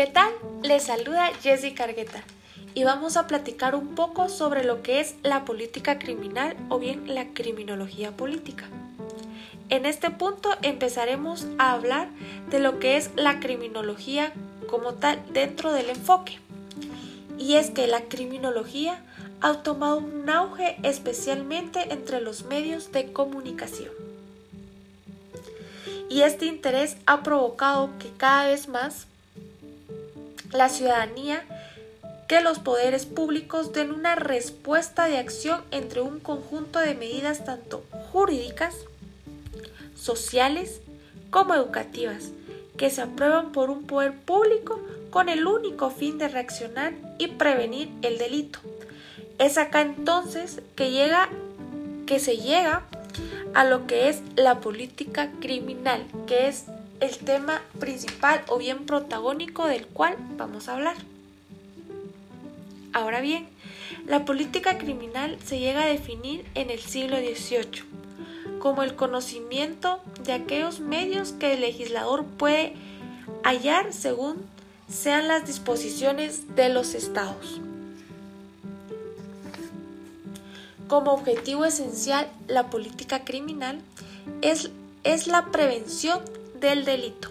¿Qué tal? Les saluda Jessica Argueta y vamos a platicar un poco sobre lo que es la política criminal o bien la criminología política. En este punto empezaremos a hablar de lo que es la criminología como tal dentro del enfoque. Y es que la criminología ha tomado un auge especialmente entre los medios de comunicación. Y este interés ha provocado que cada vez más la ciudadanía que los poderes públicos den una respuesta de acción entre un conjunto de medidas tanto jurídicas, sociales como educativas, que se aprueban por un poder público con el único fin de reaccionar y prevenir el delito. Es acá entonces que llega que se llega a lo que es la política criminal, que es el tema principal o bien protagónico del cual vamos a hablar. Ahora bien, la política criminal se llega a definir en el siglo XVIII como el conocimiento de aquellos medios que el legislador puede hallar según sean las disposiciones de los estados. Como objetivo esencial, la política criminal es, es la prevención del delito,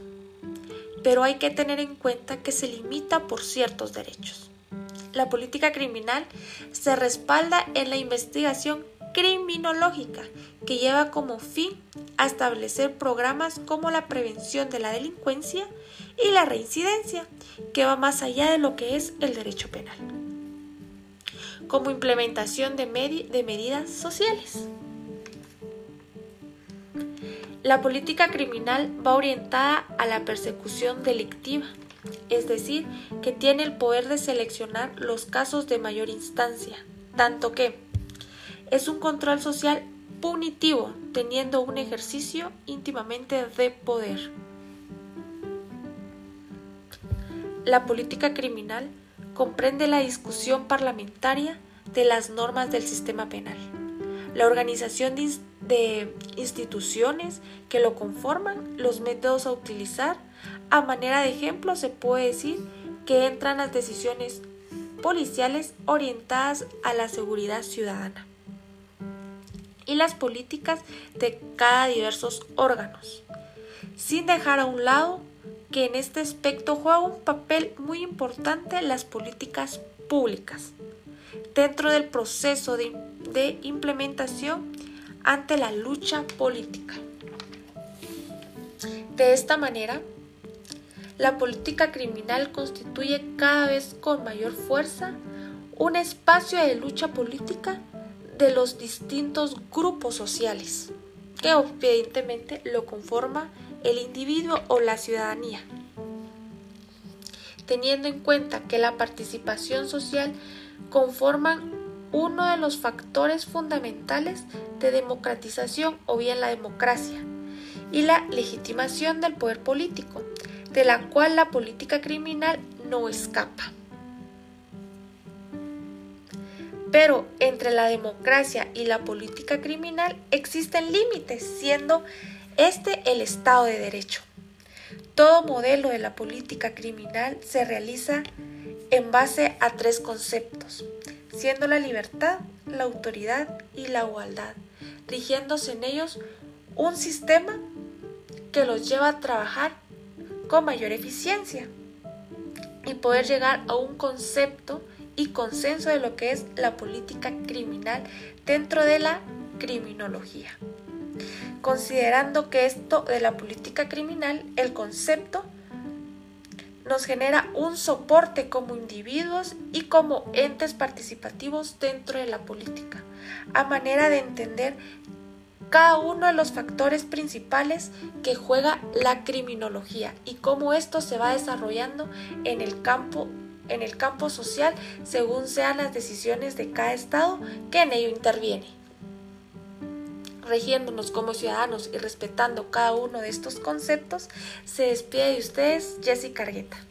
pero hay que tener en cuenta que se limita por ciertos derechos. La política criminal se respalda en la investigación criminológica que lleva como fin a establecer programas como la prevención de la delincuencia y la reincidencia, que va más allá de lo que es el derecho penal, como implementación de, de medidas sociales. La política criminal va orientada a la persecución delictiva, es decir, que tiene el poder de seleccionar los casos de mayor instancia, tanto que es un control social punitivo, teniendo un ejercicio íntimamente de poder. La política criminal comprende la discusión parlamentaria de las normas del sistema penal, la organización de instituciones que lo conforman, los métodos a utilizar. A manera de ejemplo se puede decir que entran las decisiones policiales orientadas a la seguridad ciudadana y las políticas de cada diversos órganos, sin dejar a un lado que en este aspecto juega un papel muy importante las políticas públicas dentro del proceso de, implementación ante la lucha política. De esta manera, la política criminal constituye cada vez con mayor fuerza un espacio de lucha política de los distintos grupos sociales, que evidentemente lo conforma el individuo o la ciudadanía. Teniendo en cuenta que la participación social conforman uno de los factores fundamentales de democratización o bien la democracia y la legitimación del poder político, de la cual la política criminal no escapa. Pero entre la democracia y la política criminal existen límites, siendo este el Estado de Derecho. Todo modelo de la política criminal se realiza en base a tres conceptos, siendo la libertad, la autoridad y la igualdad, rigiéndose en ellos un sistema que los lleva a trabajar con mayor eficiencia y poder llegar a un concepto y consenso de lo que es la política criminal dentro de la criminología. Considerando que esto de la política criminal, el concepto nos genera un soporte como individuos y como entes participativos dentro de la política, a manera de entender cada uno de los factores principales que juega la criminología y cómo esto se va desarrollando en el campo en el campo social según sean las decisiones de cada estado que en ello interviene. Regiéndonos como ciudadanos y respetando cada uno de estos conceptos, se despide de ustedes Jessica Argueta.